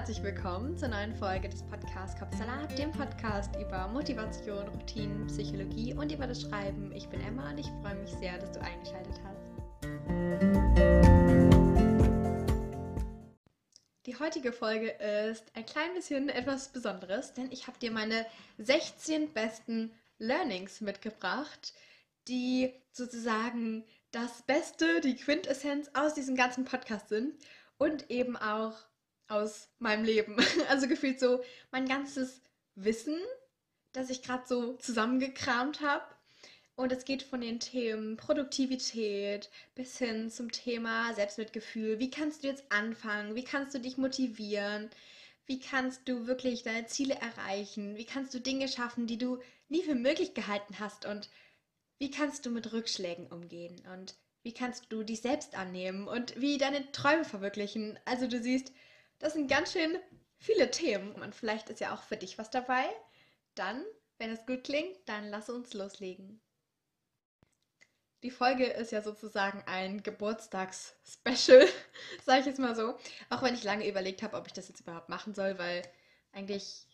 herzlich willkommen zur neuen Folge des Podcasts Kopfsalat, dem Podcast über Motivation, Routinen, Psychologie und über das Schreiben. Ich bin Emma und ich freue mich sehr, dass du eingeschaltet hast. Die heutige Folge ist ein klein bisschen etwas Besonderes, denn ich habe dir meine 16 besten Learnings mitgebracht, die sozusagen das Beste, die Quintessenz aus diesem ganzen Podcast sind und eben auch aus meinem Leben. Also gefühlt so mein ganzes Wissen, das ich gerade so zusammengekramt habe. Und es geht von den Themen Produktivität bis hin zum Thema Selbstmitgefühl. Wie kannst du jetzt anfangen? Wie kannst du dich motivieren? Wie kannst du wirklich deine Ziele erreichen? Wie kannst du Dinge schaffen, die du nie für möglich gehalten hast? Und wie kannst du mit Rückschlägen umgehen? Und wie kannst du dich selbst annehmen? Und wie deine Träume verwirklichen? Also du siehst, das sind ganz schön viele Themen und vielleicht ist ja auch für dich was dabei. Dann, wenn es gut klingt, dann lass uns loslegen. Die Folge ist ja sozusagen ein Geburtstags-Special, sage ich jetzt mal so. Auch wenn ich lange überlegt habe, ob ich das jetzt überhaupt machen soll, weil eigentlich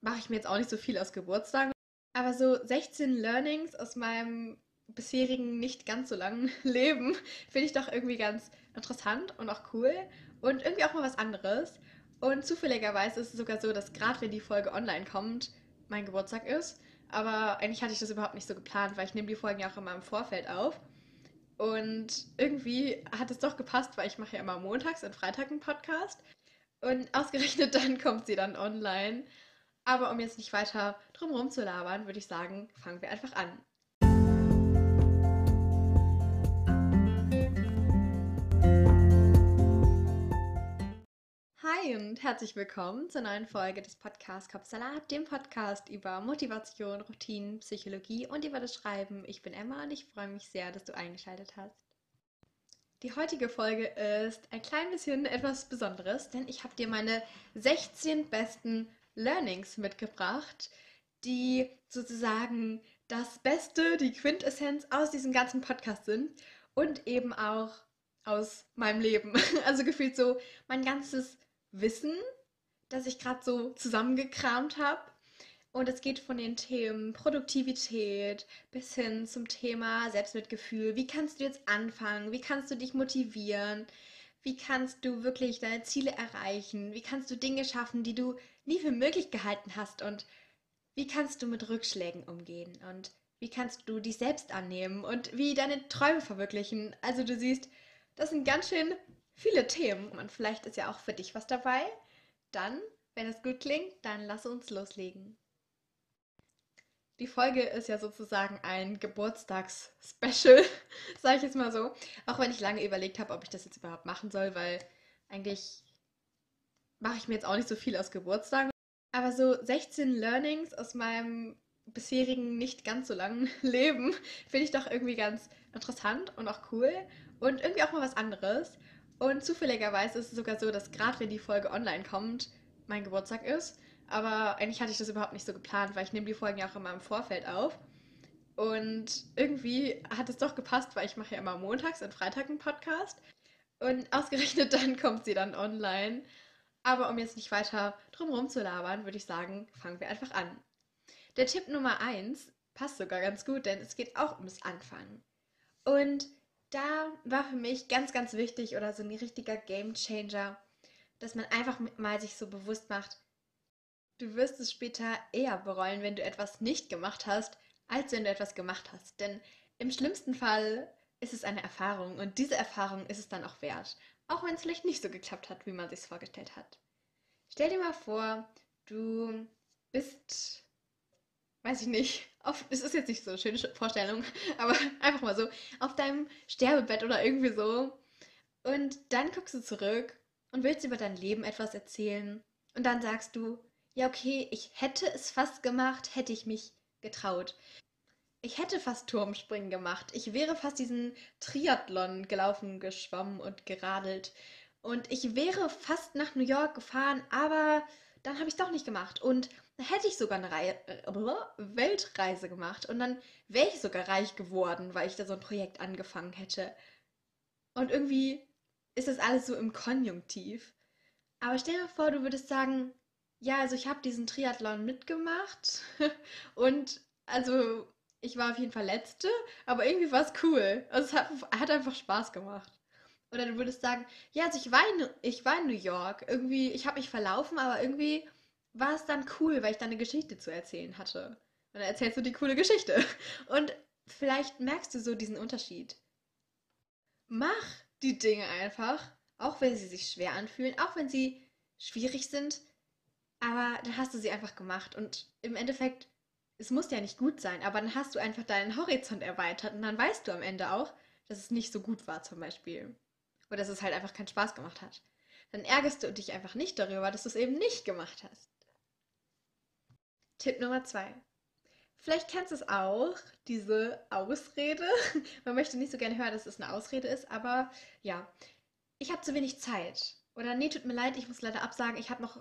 mache ich mir jetzt auch nicht so viel aus Geburtstagen. Aber so 16 Learnings aus meinem bisherigen nicht ganz so langen Leben finde ich doch irgendwie ganz interessant und auch cool und irgendwie auch mal was anderes. Und zufälligerweise ist es sogar so, dass gerade wenn die Folge online kommt, mein Geburtstag ist. Aber eigentlich hatte ich das überhaupt nicht so geplant, weil ich nehme die Folgen ja auch immer im Vorfeld auf. Und irgendwie hat es doch gepasst, weil ich mache ja immer montags und Freitag einen Podcast. Und ausgerechnet dann kommt sie dann online. Aber um jetzt nicht weiter drumherum zu labern, würde ich sagen, fangen wir einfach an. Hi und herzlich willkommen zur neuen Folge des Podcasts Kopfsalat, dem Podcast über Motivation, Routinen, Psychologie und über das Schreiben. Ich bin Emma und ich freue mich sehr, dass du eingeschaltet hast. Die heutige Folge ist ein klein bisschen etwas Besonderes, denn ich habe dir meine 16 besten Learnings mitgebracht, die sozusagen das Beste, die Quintessenz aus diesem ganzen Podcast sind und eben auch aus meinem Leben. Also gefühlt so mein ganzes Wissen, das ich gerade so zusammengekramt habe. Und es geht von den Themen Produktivität bis hin zum Thema Selbstmitgefühl. Wie kannst du jetzt anfangen? Wie kannst du dich motivieren? Wie kannst du wirklich deine Ziele erreichen? Wie kannst du Dinge schaffen, die du nie für möglich gehalten hast? Und wie kannst du mit Rückschlägen umgehen? Und wie kannst du dich selbst annehmen? Und wie deine Träume verwirklichen? Also du siehst, das sind ganz schön viele Themen und vielleicht ist ja auch für dich was dabei. Dann, wenn es gut klingt, dann lass uns loslegen. Die Folge ist ja sozusagen ein Geburtstags-Special, sage ich jetzt mal so. Auch wenn ich lange überlegt habe, ob ich das jetzt überhaupt machen soll, weil eigentlich mache ich mir jetzt auch nicht so viel aus Geburtstagen. Aber so 16 Learnings aus meinem bisherigen nicht ganz so langen Leben finde ich doch irgendwie ganz interessant und auch cool und irgendwie auch mal was anderes. Und zufälligerweise ist es sogar so, dass gerade wenn die Folge online kommt, mein Geburtstag ist. Aber eigentlich hatte ich das überhaupt nicht so geplant, weil ich nehme die Folgen ja auch immer im Vorfeld auf. Und irgendwie hat es doch gepasst, weil ich mache ja immer montags und Freitag einen Podcast. Und ausgerechnet dann kommt sie dann online. Aber um jetzt nicht weiter drumherum zu labern, würde ich sagen, fangen wir einfach an. Der Tipp Nummer 1 passt sogar ganz gut, denn es geht auch ums Anfangen. Und da war für mich ganz, ganz wichtig oder so ein richtiger Game Changer, dass man einfach mal sich so bewusst macht, du wirst es später eher bereuen, wenn du etwas nicht gemacht hast, als wenn du etwas gemacht hast. Denn im schlimmsten Fall ist es eine Erfahrung und diese Erfahrung ist es dann auch wert, auch wenn es vielleicht nicht so geklappt hat, wie man sich vorgestellt hat. Stell dir mal vor, du bist weiß ich nicht, auf, es ist jetzt nicht so eine schöne Vorstellung, aber einfach mal so, auf deinem Sterbebett oder irgendwie so. Und dann guckst du zurück und willst über dein Leben etwas erzählen. Und dann sagst du, ja, okay, ich hätte es fast gemacht, hätte ich mich getraut. Ich hätte fast Turmspringen gemacht. Ich wäre fast diesen Triathlon gelaufen, geschwommen und geradelt. Und ich wäre fast nach New York gefahren, aber dann habe ich es doch nicht gemacht. Und hätte ich sogar eine Reihe, äh, Weltreise gemacht und dann wäre ich sogar reich geworden, weil ich da so ein Projekt angefangen hätte. Und irgendwie ist das alles so im Konjunktiv. Aber stell dir vor, du würdest sagen, ja, also ich habe diesen Triathlon mitgemacht und also ich war auf jeden Fall letzte, aber irgendwie war es cool. Also es hat, hat einfach Spaß gemacht. Oder du würdest sagen, ja, also ich war in, ich war in New York. Irgendwie, ich habe mich verlaufen, aber irgendwie war es dann cool, weil ich da eine Geschichte zu erzählen hatte. Und dann erzählst du die coole Geschichte. Und vielleicht merkst du so diesen Unterschied. Mach die Dinge einfach, auch wenn sie sich schwer anfühlen, auch wenn sie schwierig sind, aber dann hast du sie einfach gemacht. Und im Endeffekt, es muss ja nicht gut sein, aber dann hast du einfach deinen Horizont erweitert und dann weißt du am Ende auch, dass es nicht so gut war zum Beispiel. Oder dass es halt einfach keinen Spaß gemacht hat. Dann ärgerst du dich einfach nicht darüber, dass du es eben nicht gemacht hast. Tipp Nummer zwei. Vielleicht kennst du es auch, diese Ausrede. Man möchte nicht so gerne hören, dass es eine Ausrede ist, aber ja, ich habe zu wenig Zeit. Oder nee, tut mir leid, ich muss leider absagen, ich habe noch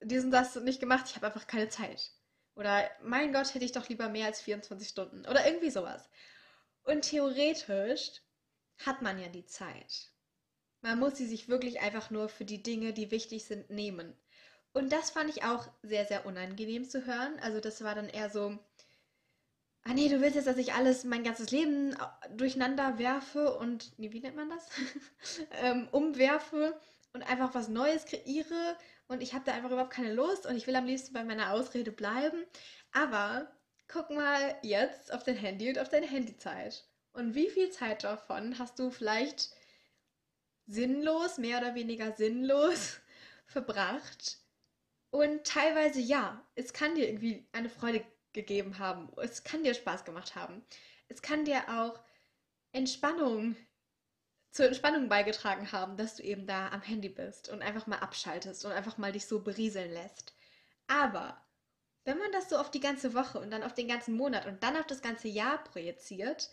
diesen das nicht gemacht, ich habe einfach keine Zeit. Oder mein Gott, hätte ich doch lieber mehr als 24 Stunden. Oder irgendwie sowas. Und theoretisch hat man ja die Zeit. Man muss sie sich wirklich einfach nur für die Dinge, die wichtig sind, nehmen. Und das fand ich auch sehr, sehr unangenehm zu hören. Also das war dann eher so, ah nee, du willst jetzt, dass ich alles, mein ganzes Leben durcheinander werfe und, nee, wie nennt man das? ähm, umwerfe und einfach was Neues kreiere und ich habe da einfach überhaupt keine Lust und ich will am liebsten bei meiner Ausrede bleiben. Aber guck mal jetzt auf dein Handy und auf deine Handyzeit. Und wie viel Zeit davon hast du vielleicht sinnlos, mehr oder weniger sinnlos verbracht? Und teilweise ja, es kann dir irgendwie eine Freude gegeben haben. Es kann dir Spaß gemacht haben. Es kann dir auch Entspannung zur Entspannung beigetragen haben, dass du eben da am Handy bist und einfach mal abschaltest und einfach mal dich so berieseln lässt. Aber wenn man das so auf die ganze Woche und dann auf den ganzen Monat und dann auf das ganze Jahr projiziert,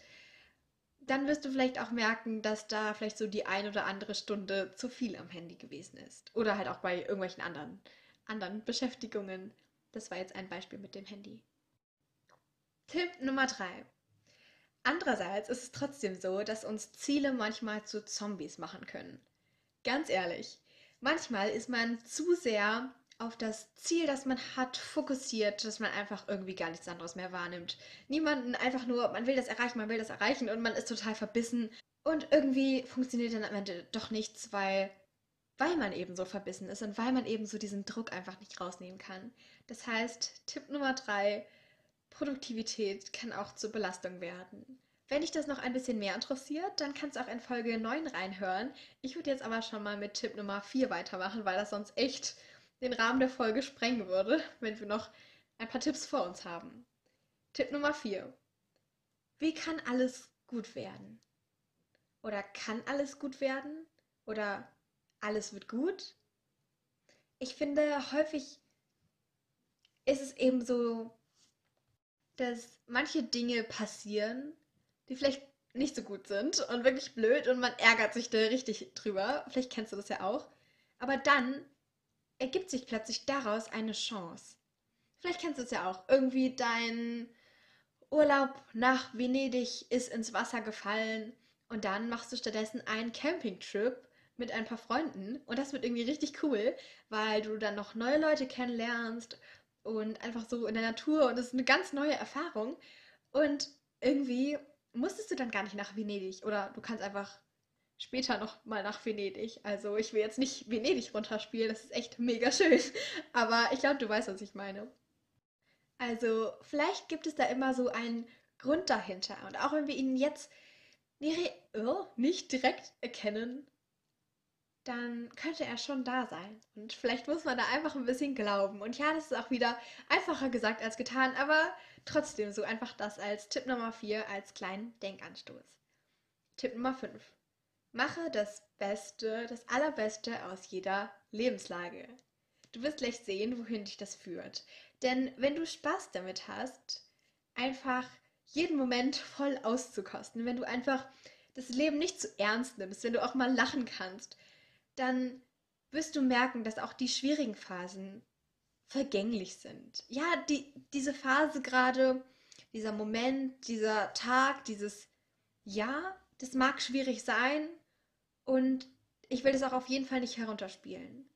dann wirst du vielleicht auch merken, dass da vielleicht so die ein oder andere Stunde zu viel am Handy gewesen ist. Oder halt auch bei irgendwelchen anderen, anderen Beschäftigungen. Das war jetzt ein Beispiel mit dem Handy. Tipp Nummer drei. Andererseits ist es trotzdem so, dass uns Ziele manchmal zu Zombies machen können. Ganz ehrlich, manchmal ist man zu sehr auf das Ziel, das man hat, fokussiert, dass man einfach irgendwie gar nichts anderes mehr wahrnimmt. Niemanden einfach nur, man will das erreichen, man will das erreichen und man ist total verbissen. Und irgendwie funktioniert dann am Ende doch nichts, weil, weil man eben so verbissen ist und weil man eben so diesen Druck einfach nicht rausnehmen kann. Das heißt, Tipp Nummer drei, Produktivität kann auch zur Belastung werden. Wenn dich das noch ein bisschen mehr interessiert, dann kannst du auch in Folge 9 reinhören. Ich würde jetzt aber schon mal mit Tipp Nummer 4 weitermachen, weil das sonst echt den Rahmen der Folge sprengen würde, wenn wir noch ein paar Tipps vor uns haben. Tipp Nummer 4. Wie kann alles gut werden? Oder kann alles gut werden? Oder alles wird gut? Ich finde, häufig ist es eben so, dass manche Dinge passieren, die vielleicht nicht so gut sind und wirklich blöd und man ärgert sich da richtig drüber. Vielleicht kennst du das ja auch. Aber dann ergibt sich plötzlich daraus eine Chance. Vielleicht kennst du es ja auch. Irgendwie dein Urlaub nach Venedig ist ins Wasser gefallen und dann machst du stattdessen einen Campingtrip mit ein paar Freunden und das wird irgendwie richtig cool, weil du dann noch neue Leute kennenlernst und einfach so in der Natur und es ist eine ganz neue Erfahrung und irgendwie musstest du dann gar nicht nach Venedig oder du kannst einfach später noch mal nach Venedig. Also ich will jetzt nicht Venedig runterspielen, das ist echt mega schön. Aber ich glaube, du weißt, was ich meine. Also vielleicht gibt es da immer so einen Grund dahinter. Und auch wenn wir ihn jetzt oh, nicht direkt erkennen, dann könnte er schon da sein. Und vielleicht muss man da einfach ein bisschen glauben. Und ja, das ist auch wieder einfacher gesagt als getan, aber trotzdem so einfach das als Tipp Nummer 4 als kleinen Denkanstoß. Tipp Nummer 5. Mache das Beste, das Allerbeste aus jeder Lebenslage. Du wirst gleich sehen, wohin dich das führt. Denn wenn du Spaß damit hast, einfach jeden Moment voll auszukosten, wenn du einfach das Leben nicht zu ernst nimmst, wenn du auch mal lachen kannst, dann wirst du merken, dass auch die schwierigen Phasen vergänglich sind. Ja, die, diese Phase gerade, dieser Moment, dieser Tag, dieses Ja, das mag schwierig sein und ich will das auch auf jeden Fall nicht herunterspielen.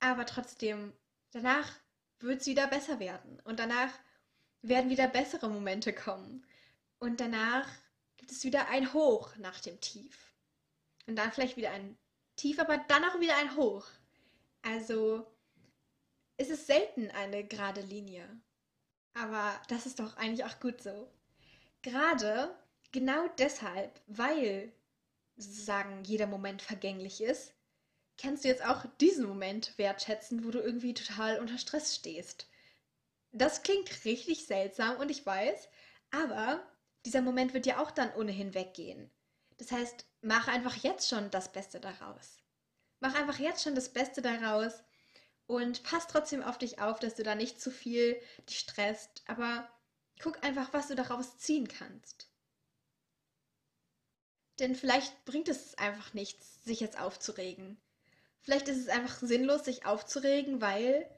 Aber trotzdem, danach wird es wieder besser werden. Und danach werden wieder bessere Momente kommen. Und danach gibt es wieder ein Hoch nach dem Tief. Und dann vielleicht wieder ein Tief, aber dann auch wieder ein Hoch. Also es ist selten eine gerade Linie. Aber das ist doch eigentlich auch gut so. Gerade genau deshalb, weil sozusagen jeder Moment vergänglich ist, kannst du jetzt auch diesen Moment wertschätzen, wo du irgendwie total unter Stress stehst. Das klingt richtig seltsam und ich weiß, aber dieser Moment wird ja auch dann ohnehin weggehen. Das heißt, mach einfach jetzt schon das Beste daraus. Mach einfach jetzt schon das Beste daraus und pass trotzdem auf dich auf, dass du da nicht zu viel dich stresst, aber guck einfach, was du daraus ziehen kannst. Denn vielleicht bringt es einfach nichts, sich jetzt aufzuregen. Vielleicht ist es einfach sinnlos, sich aufzuregen, weil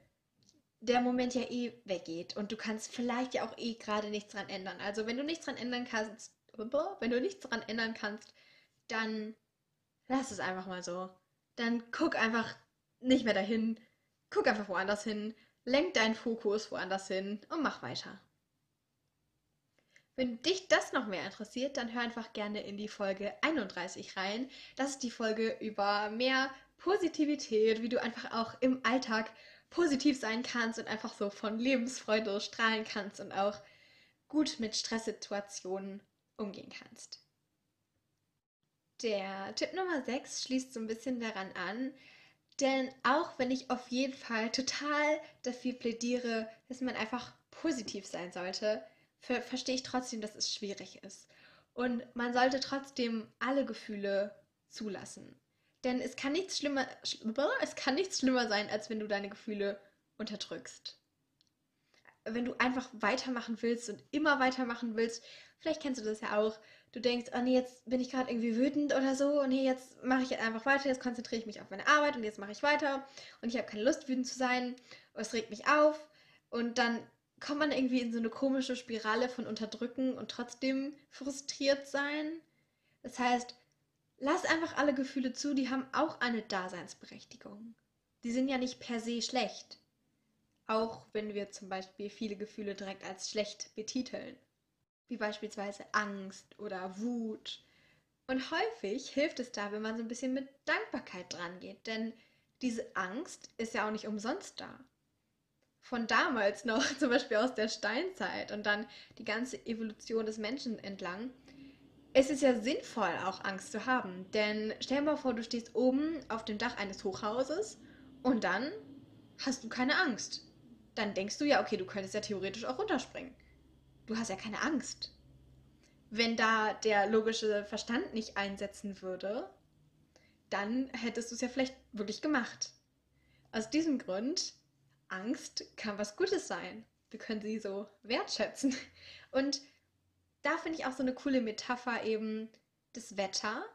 der Moment ja eh weggeht und du kannst vielleicht ja auch eh gerade nichts dran ändern. Also wenn du nichts dran ändern kannst, wenn du nichts dran ändern kannst, dann lass es einfach mal so. Dann guck einfach nicht mehr dahin, guck einfach woanders hin, lenk deinen Fokus woanders hin und mach weiter. Wenn dich das noch mehr interessiert, dann hör einfach gerne in die Folge 31 rein. Das ist die Folge über mehr Positivität, wie du einfach auch im Alltag positiv sein kannst und einfach so von Lebensfreude strahlen kannst und auch gut mit Stresssituationen umgehen kannst. Der Tipp Nummer 6 schließt so ein bisschen daran an, denn auch wenn ich auf jeden Fall total dafür plädiere, dass man einfach positiv sein sollte, ver verstehe ich trotzdem, dass es schwierig ist. Und man sollte trotzdem alle Gefühle zulassen. Denn es kann nichts schlimmer, es kann nichts schlimmer sein, als wenn du deine Gefühle unterdrückst. Wenn du einfach weitermachen willst und immer weitermachen willst, vielleicht kennst du das ja auch, du denkst, oh nee, jetzt bin ich gerade irgendwie wütend oder so, und nee, jetzt mache ich einfach weiter, jetzt konzentriere ich mich auf meine Arbeit und jetzt mache ich weiter und ich habe keine Lust, wütend zu sein, und es regt mich auf und dann kommt man irgendwie in so eine komische Spirale von Unterdrücken und trotzdem frustriert sein. Das heißt, lass einfach alle Gefühle zu, die haben auch eine Daseinsberechtigung. Die sind ja nicht per se schlecht. Auch wenn wir zum Beispiel viele Gefühle direkt als schlecht betiteln. Wie beispielsweise Angst oder Wut. Und häufig hilft es da, wenn man so ein bisschen mit Dankbarkeit dran geht, denn diese Angst ist ja auch nicht umsonst da von damals noch, zum Beispiel aus der Steinzeit und dann die ganze Evolution des Menschen entlang, es ist ja sinnvoll, auch Angst zu haben. Denn stell dir mal vor, du stehst oben auf dem Dach eines Hochhauses und dann hast du keine Angst. Dann denkst du ja, okay, du könntest ja theoretisch auch runterspringen. Du hast ja keine Angst. Wenn da der logische Verstand nicht einsetzen würde, dann hättest du es ja vielleicht wirklich gemacht. Aus diesem Grund Angst kann was Gutes sein. Wir können sie so wertschätzen. Und da finde ich auch so eine coole Metapher eben das Wetter.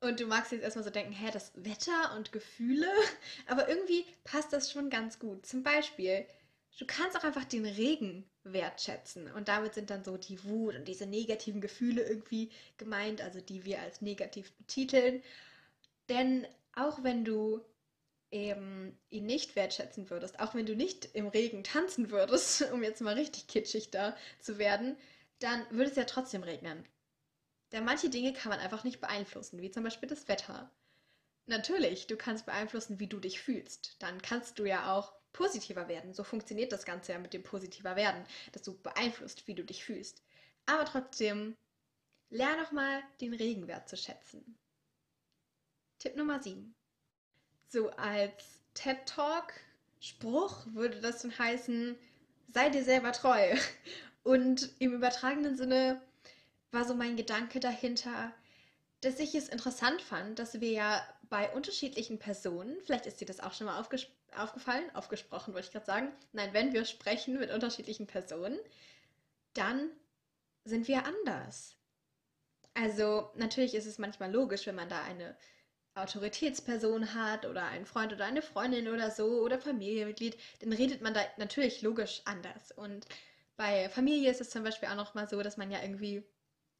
Und du magst jetzt erstmal so denken, hä, das Wetter und Gefühle. Aber irgendwie passt das schon ganz gut. Zum Beispiel, du kannst auch einfach den Regen wertschätzen. Und damit sind dann so die Wut und diese negativen Gefühle irgendwie gemeint, also die wir als negativ betiteln. Denn auch wenn du eben ihn nicht wertschätzen würdest, auch wenn du nicht im Regen tanzen würdest, um jetzt mal richtig kitschig da zu werden, dann würde es ja trotzdem regnen. Denn manche Dinge kann man einfach nicht beeinflussen, wie zum Beispiel das Wetter. Natürlich, du kannst beeinflussen, wie du dich fühlst. Dann kannst du ja auch positiver werden. So funktioniert das Ganze ja mit dem positiver werden, dass du beeinflusst, wie du dich fühlst. Aber trotzdem, lerne doch mal den Regenwert zu schätzen. Tipp Nummer 7. So als TED Talk Spruch würde das dann heißen, sei dir selber treu. Und im übertragenen Sinne war so mein Gedanke dahinter, dass ich es interessant fand, dass wir ja bei unterschiedlichen Personen, vielleicht ist dir das auch schon mal aufges aufgefallen, aufgesprochen wollte ich gerade sagen, nein, wenn wir sprechen mit unterschiedlichen Personen, dann sind wir anders. Also natürlich ist es manchmal logisch, wenn man da eine Autoritätsperson hat oder einen Freund oder eine Freundin oder so oder Familienmitglied, dann redet man da natürlich logisch anders. Und bei Familie ist es zum Beispiel auch noch mal so, dass man ja irgendwie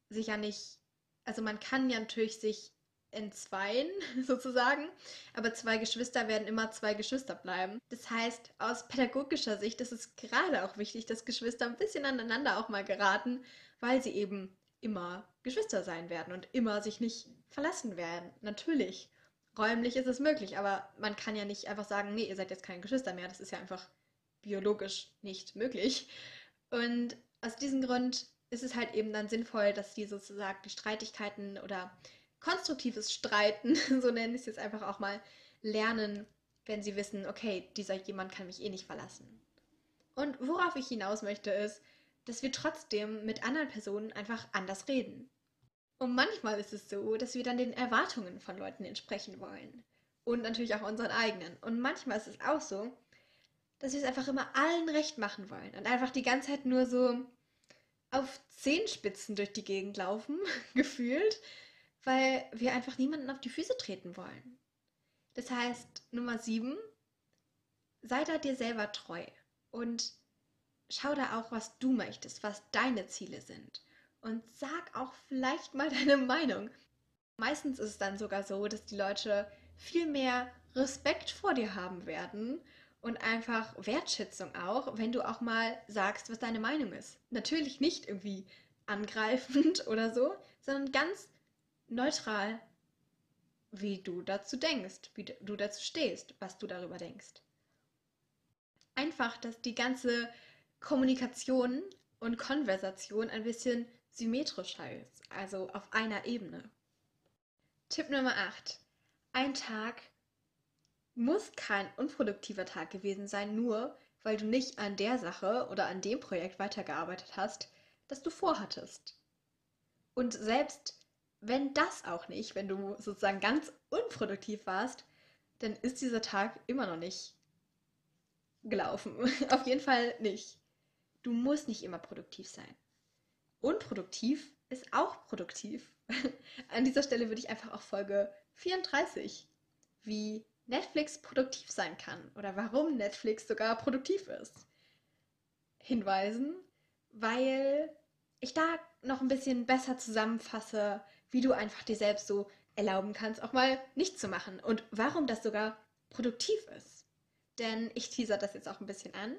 sich ja nicht, also man kann ja natürlich sich entzweien, sozusagen. Aber zwei Geschwister werden immer zwei Geschwister bleiben. Das heißt, aus pädagogischer Sicht ist es gerade auch wichtig, dass Geschwister ein bisschen aneinander auch mal geraten, weil sie eben immer Geschwister sein werden und immer sich nicht verlassen werden. Natürlich. Räumlich ist es möglich, aber man kann ja nicht einfach sagen, nee, ihr seid jetzt keine Geschwister mehr. Das ist ja einfach biologisch nicht möglich. Und aus diesem Grund ist es halt eben dann sinnvoll, dass die sozusagen die Streitigkeiten oder konstruktives Streiten, so nenne ich es jetzt einfach auch mal, lernen, wenn sie wissen, okay, dieser jemand kann mich eh nicht verlassen. Und worauf ich hinaus möchte, ist, dass wir trotzdem mit anderen Personen einfach anders reden. Und manchmal ist es so, dass wir dann den Erwartungen von Leuten entsprechen wollen. Und natürlich auch unseren eigenen. Und manchmal ist es auch so, dass wir es einfach immer allen recht machen wollen und einfach die ganze Zeit nur so auf Zehenspitzen durch die Gegend laufen, gefühlt, weil wir einfach niemanden auf die Füße treten wollen. Das heißt, Nummer 7, sei da dir selber treu und schau da auch, was du möchtest, was deine Ziele sind. Und sag auch vielleicht mal deine Meinung. Meistens ist es dann sogar so, dass die Leute viel mehr Respekt vor dir haben werden und einfach Wertschätzung auch, wenn du auch mal sagst, was deine Meinung ist. Natürlich nicht irgendwie angreifend oder so, sondern ganz neutral, wie du dazu denkst, wie du dazu stehst, was du darüber denkst. Einfach, dass die ganze Kommunikation und Konversation ein bisschen symmetrischer ist, also auf einer Ebene. Tipp Nummer 8. Ein Tag muss kein unproduktiver Tag gewesen sein, nur weil du nicht an der Sache oder an dem Projekt weitergearbeitet hast, das du vorhattest. Und selbst wenn das auch nicht, wenn du sozusagen ganz unproduktiv warst, dann ist dieser Tag immer noch nicht gelaufen. Auf jeden Fall nicht. Du musst nicht immer produktiv sein. Unproduktiv ist auch produktiv. An dieser Stelle würde ich einfach auf Folge 34, wie Netflix produktiv sein kann oder warum Netflix sogar produktiv ist, hinweisen, weil ich da noch ein bisschen besser zusammenfasse, wie du einfach dir selbst so erlauben kannst, auch mal nichts zu machen und warum das sogar produktiv ist. Denn ich teaser das jetzt auch ein bisschen an.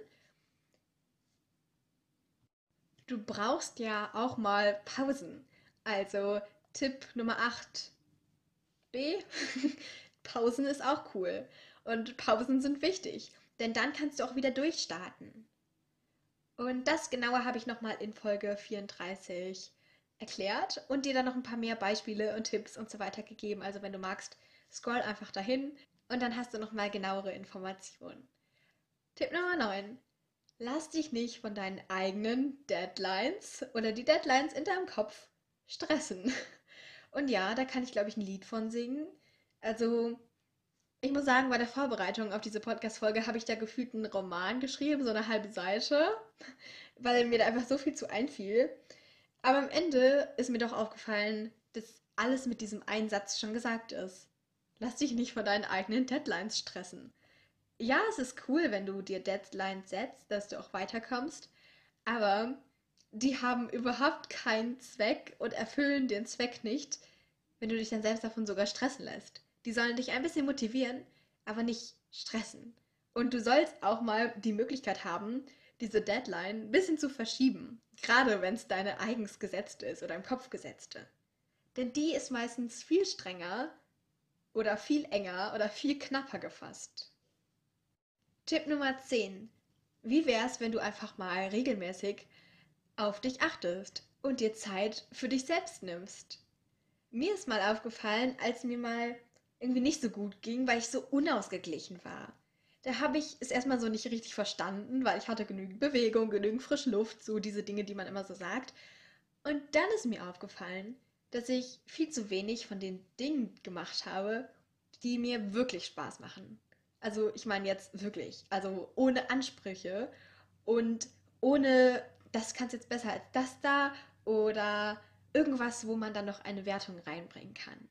Du brauchst ja auch mal Pausen. Also Tipp Nummer 8b. Pausen ist auch cool. Und Pausen sind wichtig. Denn dann kannst du auch wieder durchstarten. Und das genauer habe ich nochmal in Folge 34 erklärt und dir dann noch ein paar mehr Beispiele und Tipps und so weiter gegeben. Also wenn du magst, scroll einfach dahin und dann hast du nochmal genauere Informationen. Tipp Nummer 9. Lass dich nicht von deinen eigenen Deadlines oder die Deadlines in deinem Kopf stressen. Und ja, da kann ich, glaube ich, ein Lied von singen. Also, ich muss sagen, bei der Vorbereitung auf diese Podcast-Folge habe ich da gefühlt einen Roman geschrieben, so eine halbe Seite, weil mir da einfach so viel zu einfiel. Aber am Ende ist mir doch aufgefallen, dass alles mit diesem einen Satz schon gesagt ist. Lass dich nicht von deinen eigenen Deadlines stressen. Ja, es ist cool, wenn du dir Deadlines setzt, dass du auch weiterkommst, aber die haben überhaupt keinen Zweck und erfüllen den Zweck nicht, wenn du dich dann selbst davon sogar stressen lässt. Die sollen dich ein bisschen motivieren, aber nicht stressen. Und du sollst auch mal die Möglichkeit haben, diese Deadline ein bisschen zu verschieben. Gerade wenn es deine eigens gesetzte ist oder im Kopf gesetzte. Denn die ist meistens viel strenger oder viel enger oder viel knapper gefasst. Tipp Nummer 10. Wie wär's, wenn du einfach mal regelmäßig auf dich achtest und dir Zeit für dich selbst nimmst? Mir ist mal aufgefallen, als mir mal irgendwie nicht so gut ging, weil ich so unausgeglichen war. Da habe ich es erstmal so nicht richtig verstanden, weil ich hatte genügend Bewegung, genügend frische Luft, so diese Dinge, die man immer so sagt. Und dann ist mir aufgefallen, dass ich viel zu wenig von den Dingen gemacht habe, die mir wirklich Spaß machen. Also ich meine jetzt wirklich, also ohne Ansprüche und ohne, das kannst jetzt besser als das da oder irgendwas, wo man dann noch eine Wertung reinbringen kann.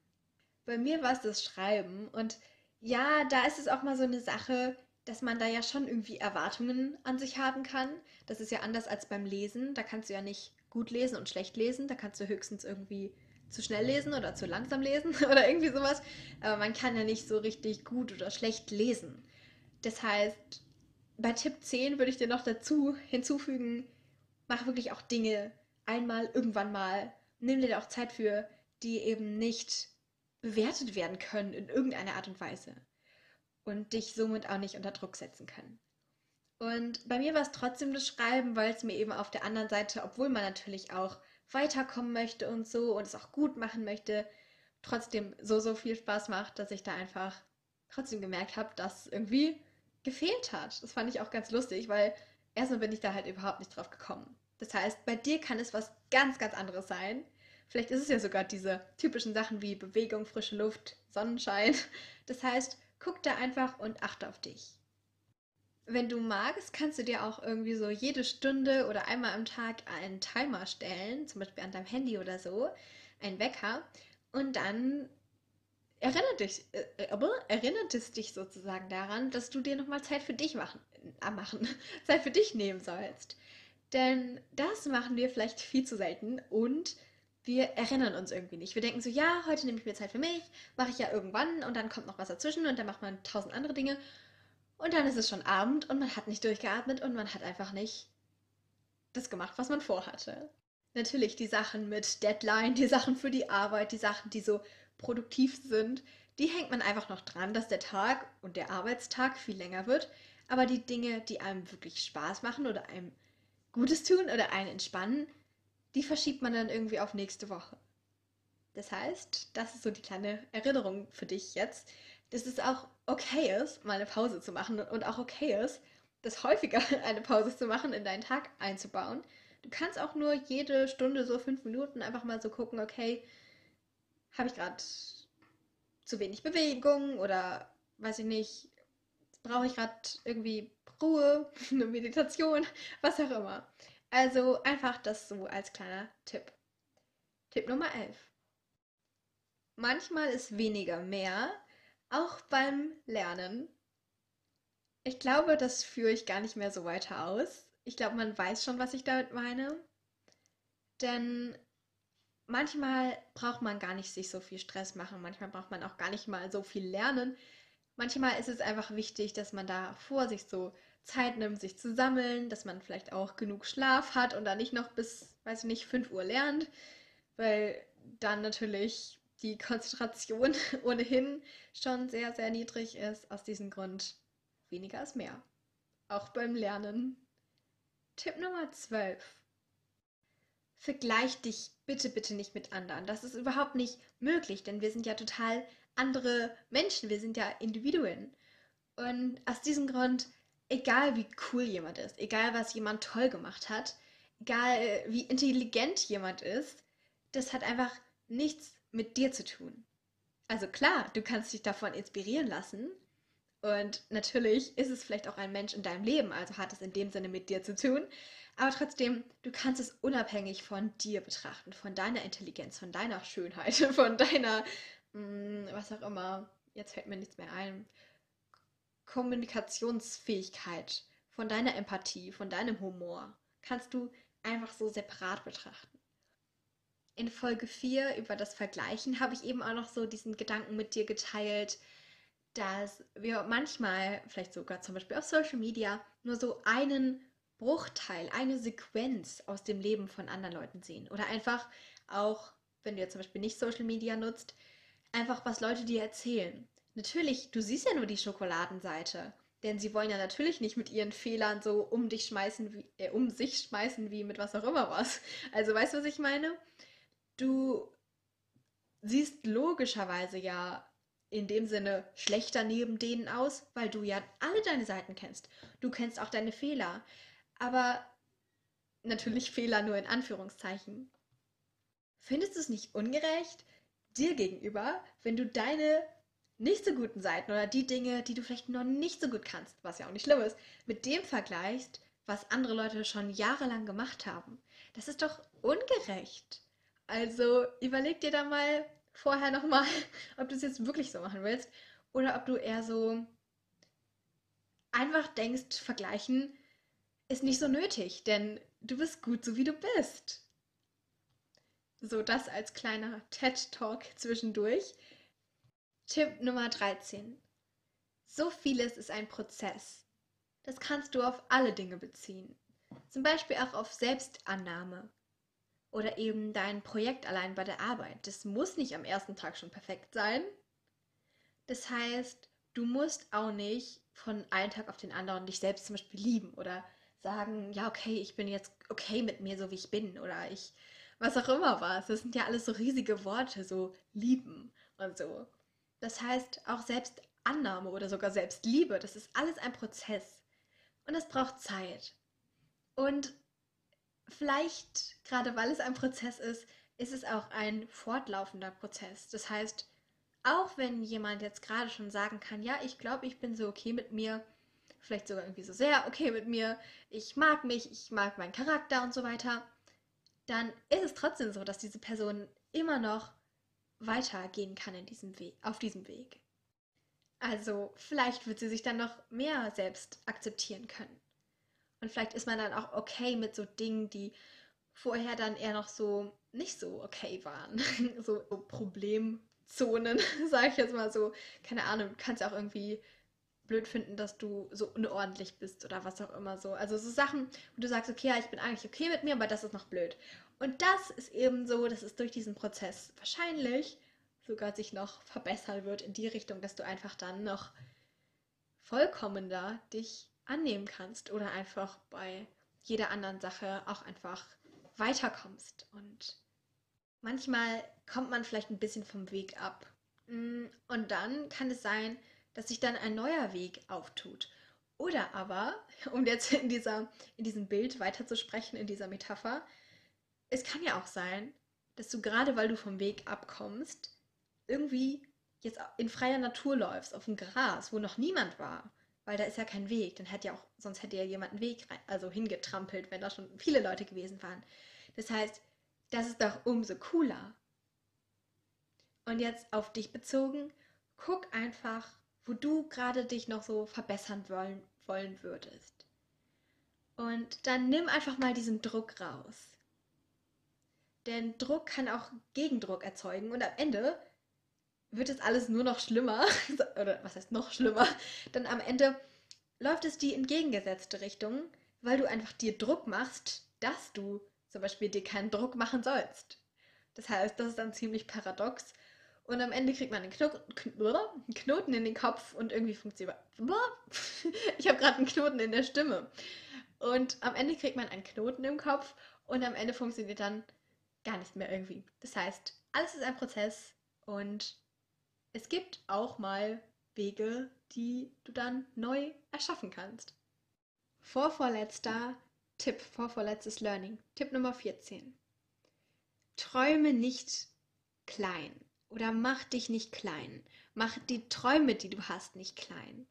Bei mir war es das Schreiben und ja, da ist es auch mal so eine Sache, dass man da ja schon irgendwie Erwartungen an sich haben kann. Das ist ja anders als beim Lesen. Da kannst du ja nicht gut lesen und schlecht lesen. Da kannst du höchstens irgendwie zu schnell lesen oder zu langsam lesen oder irgendwie sowas. Aber man kann ja nicht so richtig gut oder schlecht lesen. Das heißt, bei Tipp 10 würde ich dir noch dazu hinzufügen, mach wirklich auch Dinge einmal, irgendwann mal. Nimm dir da auch Zeit für, die eben nicht bewertet werden können in irgendeiner Art und Weise. Und dich somit auch nicht unter Druck setzen können. Und bei mir war es trotzdem das Schreiben, weil es mir eben auf der anderen Seite, obwohl man natürlich auch weiterkommen möchte und so und es auch gut machen möchte, trotzdem so, so viel Spaß macht, dass ich da einfach trotzdem gemerkt habe, dass irgendwie gefehlt hat. Das fand ich auch ganz lustig, weil erstmal bin ich da halt überhaupt nicht drauf gekommen. Das heißt, bei dir kann es was ganz, ganz anderes sein. Vielleicht ist es ja sogar diese typischen Sachen wie Bewegung, frische Luft, Sonnenschein. Das heißt, guck da einfach und achte auf dich. Wenn du magst, kannst du dir auch irgendwie so jede Stunde oder einmal am Tag einen Timer stellen, zum Beispiel an deinem Handy oder so, einen Wecker, und dann erinnert dich, äh, äh, aber erinnert es dich sozusagen daran, dass du dir nochmal Zeit für dich machen, äh, machen, Zeit für dich nehmen sollst. Denn das machen wir vielleicht viel zu selten und wir erinnern uns irgendwie nicht. Wir denken so, ja, heute nehme ich mir Zeit für mich, mache ich ja irgendwann und dann kommt noch was dazwischen und dann macht man tausend andere Dinge. Und dann ist es schon Abend und man hat nicht durchgeatmet und man hat einfach nicht das gemacht, was man vorhatte. Natürlich die Sachen mit Deadline, die Sachen für die Arbeit, die Sachen, die so produktiv sind, die hängt man einfach noch dran, dass der Tag und der Arbeitstag viel länger wird. Aber die Dinge, die einem wirklich Spaß machen oder einem Gutes tun oder einen entspannen, die verschiebt man dann irgendwie auf nächste Woche. Das heißt, das ist so die kleine Erinnerung für dich jetzt, dass es auch okay ist, mal eine Pause zu machen und auch okay ist, das häufiger eine Pause zu machen, in deinen Tag einzubauen. Du kannst auch nur jede Stunde so fünf Minuten einfach mal so gucken, okay, habe ich gerade zu wenig Bewegung oder weiß ich nicht, brauche ich gerade irgendwie Ruhe, eine Meditation, was auch immer. Also einfach das so als kleiner Tipp. Tipp Nummer 11. Manchmal ist weniger mehr, auch beim Lernen. Ich glaube, das führe ich gar nicht mehr so weiter aus. Ich glaube, man weiß schon, was ich damit meine. Denn manchmal braucht man gar nicht sich so viel Stress machen, manchmal braucht man auch gar nicht mal so viel lernen. Manchmal ist es einfach wichtig, dass man da vor sich so Zeit nimmt, sich zu sammeln, dass man vielleicht auch genug Schlaf hat und dann nicht noch bis, weiß ich nicht, 5 Uhr lernt, weil dann natürlich die Konzentration ohnehin schon sehr, sehr niedrig ist. Aus diesem Grund weniger ist mehr. Auch beim Lernen. Tipp Nummer 12. Vergleich dich bitte, bitte nicht mit anderen. Das ist überhaupt nicht möglich, denn wir sind ja total andere Menschen. Wir sind ja Individuen. Und aus diesem Grund egal wie cool jemand ist, egal was jemand toll gemacht hat, egal wie intelligent jemand ist, das hat einfach nichts mit dir zu tun. Also klar, du kannst dich davon inspirieren lassen und natürlich ist es vielleicht auch ein Mensch in deinem Leben, also hat es in dem Sinne mit dir zu tun, aber trotzdem, du kannst es unabhängig von dir betrachten, von deiner Intelligenz, von deiner Schönheit, von deiner, mm, was auch immer, jetzt fällt mir nichts mehr ein, Kommunikationsfähigkeit, von deiner Empathie, von deinem Humor, kannst du einfach so separat betrachten. In Folge 4 über das Vergleichen habe ich eben auch noch so diesen Gedanken mit dir geteilt, dass wir manchmal, vielleicht sogar zum Beispiel auf Social Media, nur so einen Bruchteil, eine Sequenz aus dem Leben von anderen Leuten sehen. Oder einfach auch, wenn du jetzt zum Beispiel nicht Social Media nutzt, einfach was Leute dir erzählen. Natürlich, du siehst ja nur die Schokoladenseite. Denn sie wollen ja natürlich nicht mit ihren Fehlern so um dich schmeißen, wie, äh, um sich schmeißen, wie mit was auch immer was. Also weißt du, was ich meine? Du siehst logischerweise ja in dem Sinne schlechter neben denen aus, weil du ja alle deine Seiten kennst. Du kennst auch deine Fehler. Aber natürlich Fehler nur in Anführungszeichen. Findest du es nicht ungerecht dir gegenüber, wenn du deine nicht so guten Seiten oder die Dinge, die du vielleicht noch nicht so gut kannst, was ja auch nicht schlimm ist, mit dem vergleichst, was andere Leute schon jahrelang gemacht haben. Das ist doch ungerecht. Also überleg dir da mal vorher nochmal, ob du es jetzt wirklich so machen willst oder ob du eher so einfach denkst, vergleichen ist nicht so nötig, denn du bist gut so wie du bist. So das als kleiner TED-Talk zwischendurch. Tipp Nummer 13. So vieles ist ein Prozess. Das kannst du auf alle Dinge beziehen. Zum Beispiel auch auf Selbstannahme. Oder eben dein Projekt allein bei der Arbeit. Das muss nicht am ersten Tag schon perfekt sein. Das heißt, du musst auch nicht von einem Tag auf den anderen dich selbst zum Beispiel lieben oder sagen, ja, okay, ich bin jetzt okay mit mir, so wie ich bin. Oder ich, was auch immer war. Das sind ja alles so riesige Worte, so lieben und so. Das heißt, auch Selbstannahme oder sogar Selbstliebe, das ist alles ein Prozess. Und es braucht Zeit. Und vielleicht, gerade weil es ein Prozess ist, ist es auch ein fortlaufender Prozess. Das heißt, auch wenn jemand jetzt gerade schon sagen kann, ja, ich glaube, ich bin so okay mit mir, vielleicht sogar irgendwie so sehr okay mit mir, ich mag mich, ich mag meinen Charakter und so weiter, dann ist es trotzdem so, dass diese Person immer noch weitergehen kann in diesem Weg, auf diesem Weg. Also vielleicht wird sie sich dann noch mehr selbst akzeptieren können. Und vielleicht ist man dann auch okay mit so Dingen, die vorher dann eher noch so nicht so okay waren. so Problemzonen, sage ich jetzt mal so. Keine Ahnung, du kannst auch irgendwie blöd finden, dass du so unordentlich bist oder was auch immer so. Also so Sachen, wo du sagst, okay, ja, ich bin eigentlich okay mit mir, aber das ist noch blöd. Und das ist eben so, dass es durch diesen Prozess wahrscheinlich sogar sich noch verbessern wird in die Richtung, dass du einfach dann noch vollkommener dich annehmen kannst oder einfach bei jeder anderen Sache auch einfach weiterkommst. Und manchmal kommt man vielleicht ein bisschen vom Weg ab. Mm, und dann kann es sein, dass sich dann ein neuer Weg auftut. Oder aber, um jetzt in, dieser, in diesem Bild weiterzusprechen, in dieser Metapher, es kann ja auch sein, dass du gerade weil du vom Weg abkommst, irgendwie jetzt in freier Natur läufst, auf dem Gras, wo noch niemand war. Weil da ist ja kein Weg. Dann hätte ja auch, sonst hätte ja jemand einen Weg rein, also hingetrampelt, wenn da schon viele Leute gewesen waren. Das heißt, das ist doch umso cooler. Und jetzt auf dich bezogen, guck einfach, wo du gerade dich noch so verbessern wollen, wollen würdest. Und dann nimm einfach mal diesen Druck raus. Denn Druck kann auch Gegendruck erzeugen und am Ende wird es alles nur noch schlimmer. Oder was heißt noch schlimmer? Dann am Ende läuft es die entgegengesetzte Richtung, weil du einfach dir Druck machst, dass du zum Beispiel dir keinen Druck machen sollst. Das heißt, das ist dann ziemlich paradox. Und am Ende kriegt man einen, Kno einen Knoten in den Kopf und irgendwie funktioniert. Ich habe gerade einen Knoten in der Stimme. Und am Ende kriegt man einen Knoten im Kopf und am Ende funktioniert dann gar nicht mehr irgendwie. Das heißt, alles ist ein Prozess und es gibt auch mal Wege, die du dann neu erschaffen kannst. Vorvorletzter Tipp, vorvorletztes Learning. Tipp Nummer 14. Träume nicht klein oder mach dich nicht klein. Mach die Träume, die du hast, nicht klein,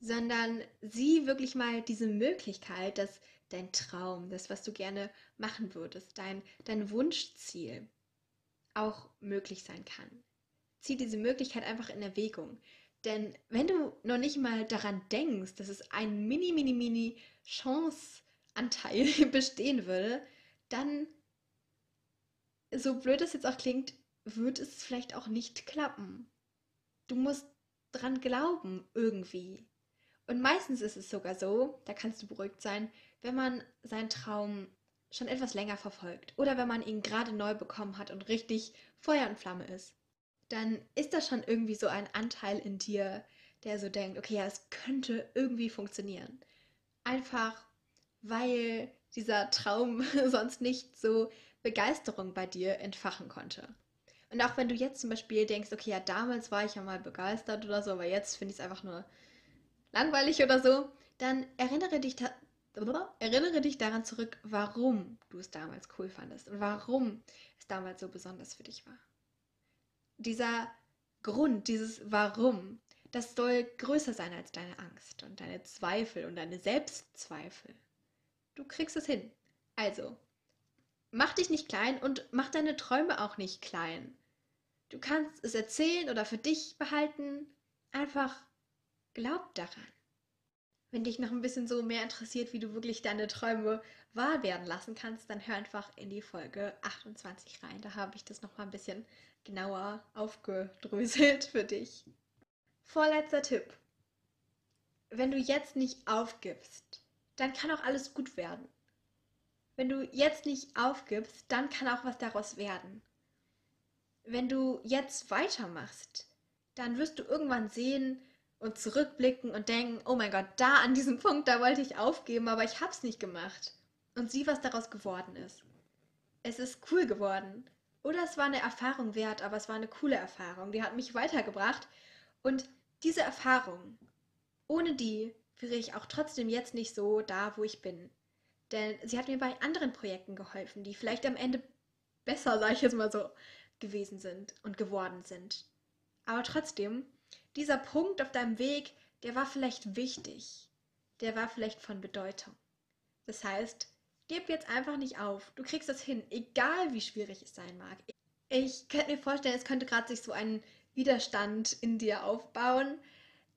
sondern sieh wirklich mal diese Möglichkeit, dass dein Traum, das, was du gerne machen würdest, dein, dein Wunschziel auch möglich sein kann. Zieh diese Möglichkeit einfach in Erwägung. Denn wenn du noch nicht mal daran denkst, dass es ein mini, mini, mini Chanceanteil bestehen würde, dann, so blöd es jetzt auch klingt, wird es vielleicht auch nicht klappen. Du musst dran glauben, irgendwie. Und meistens ist es sogar so, da kannst du beruhigt sein, wenn man seinen Traum schon etwas länger verfolgt oder wenn man ihn gerade neu bekommen hat und richtig Feuer und Flamme ist, dann ist da schon irgendwie so ein Anteil in dir, der so denkt, okay, ja, es könnte irgendwie funktionieren. Einfach weil dieser Traum sonst nicht so Begeisterung bei dir entfachen konnte. Und auch wenn du jetzt zum Beispiel denkst, okay, ja, damals war ich ja mal begeistert oder so, aber jetzt finde ich es einfach nur langweilig oder so, dann erinnere dich, erinnere dich daran zurück, warum du es damals cool fandest und warum es damals so besonders für dich war. Dieser Grund, dieses Warum, das soll größer sein als deine Angst und deine Zweifel und deine Selbstzweifel. Du kriegst es hin. Also, mach dich nicht klein und mach deine Träume auch nicht klein. Du kannst es erzählen oder für dich behalten. Einfach glaub daran. Wenn dich noch ein bisschen so mehr interessiert, wie du wirklich deine Träume wahr werden lassen kannst, dann hör einfach in die Folge 28 rein. Da habe ich das noch mal ein bisschen genauer aufgedröselt für dich. Vorletzter Tipp. Wenn du jetzt nicht aufgibst, dann kann auch alles gut werden. Wenn du jetzt nicht aufgibst, dann kann auch was daraus werden. Wenn du jetzt weitermachst, dann wirst du irgendwann sehen, und zurückblicken und denken, oh mein Gott, da an diesem Punkt, da wollte ich aufgeben, aber ich hab's nicht gemacht. Und sieh, was daraus geworden ist. Es ist cool geworden. Oder es war eine Erfahrung wert, aber es war eine coole Erfahrung. Die hat mich weitergebracht. Und diese Erfahrung, ohne die wäre ich auch trotzdem jetzt nicht so da, wo ich bin. Denn sie hat mir bei anderen Projekten geholfen, die vielleicht am Ende besser, sage ich jetzt mal so, gewesen sind und geworden sind. Aber trotzdem dieser Punkt auf deinem Weg, der war vielleicht wichtig, der war vielleicht von Bedeutung. Das heißt, gib jetzt einfach nicht auf. Du kriegst das hin, egal wie schwierig es sein mag. Ich könnte mir vorstellen, es könnte gerade sich so ein Widerstand in dir aufbauen,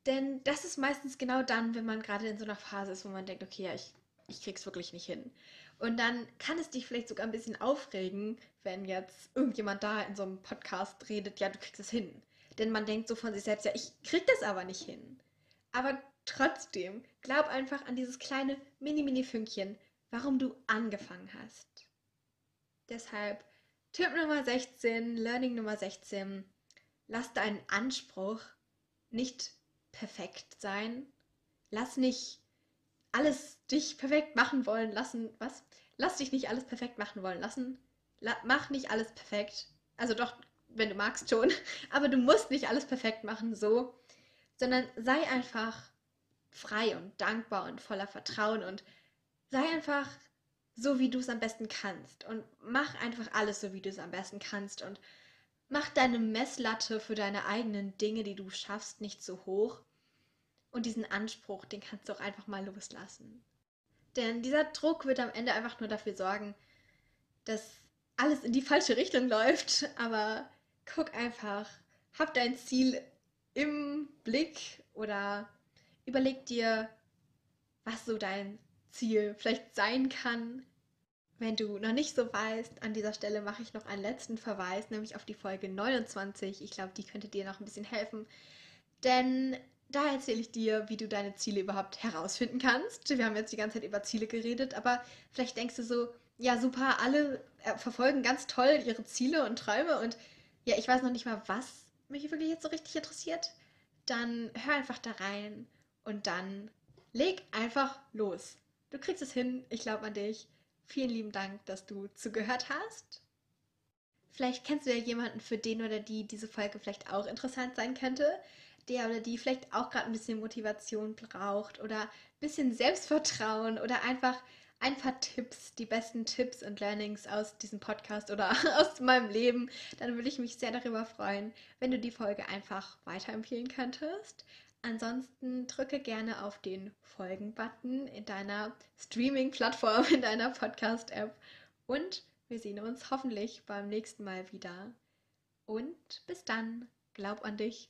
denn das ist meistens genau dann, wenn man gerade in so einer Phase ist, wo man denkt, okay, ja, ich, ich krieg's wirklich nicht hin. Und dann kann es dich vielleicht sogar ein bisschen aufregen, wenn jetzt irgendjemand da in so einem Podcast redet, ja, du kriegst es hin. Denn man denkt so von sich selbst, ja, ich krieg das aber nicht hin. Aber trotzdem, glaub einfach an dieses kleine Mini-Mini-Fünkchen, warum du angefangen hast. Deshalb Tipp Nummer 16, Learning Nummer 16, lass deinen Anspruch nicht perfekt sein. Lass nicht alles dich perfekt machen wollen lassen. Was? Lass dich nicht alles perfekt machen wollen lassen. Mach nicht alles perfekt. Also doch, wenn du magst schon. Aber du musst nicht alles perfekt machen, so. Sondern sei einfach frei und dankbar und voller Vertrauen und sei einfach so, wie du es am besten kannst. Und mach einfach alles so, wie du es am besten kannst. Und mach deine Messlatte für deine eigenen Dinge, die du schaffst, nicht so hoch. Und diesen Anspruch, den kannst du auch einfach mal loslassen. Denn dieser Druck wird am Ende einfach nur dafür sorgen, dass alles in die falsche Richtung läuft, aber guck einfach, hab dein Ziel im Blick oder überleg dir, was so dein Ziel vielleicht sein kann. Wenn du noch nicht so weißt, an dieser Stelle mache ich noch einen letzten Verweis, nämlich auf die Folge 29. Ich glaube, die könnte dir noch ein bisschen helfen. Denn da erzähle ich dir, wie du deine Ziele überhaupt herausfinden kannst. Wir haben jetzt die ganze Zeit über Ziele geredet, aber vielleicht denkst du so, ja super, alle verfolgen ganz toll ihre Ziele und Träume und ja, ich weiß noch nicht mal, was mich wirklich jetzt so richtig interessiert, dann hör einfach da rein und dann leg einfach los. Du kriegst es hin, ich glaube an dich. Vielen lieben Dank, dass du zugehört hast. Vielleicht kennst du ja jemanden, für den oder die diese Folge vielleicht auch interessant sein könnte, der oder die vielleicht auch gerade ein bisschen Motivation braucht oder ein bisschen Selbstvertrauen oder einfach ein paar Tipps, die besten Tipps und Learnings aus diesem Podcast oder aus meinem Leben, dann würde ich mich sehr darüber freuen, wenn du die Folge einfach weiterempfehlen könntest. Ansonsten drücke gerne auf den Folgen-Button in deiner Streaming-Plattform, in deiner Podcast-App und wir sehen uns hoffentlich beim nächsten Mal wieder. Und bis dann, glaub an dich.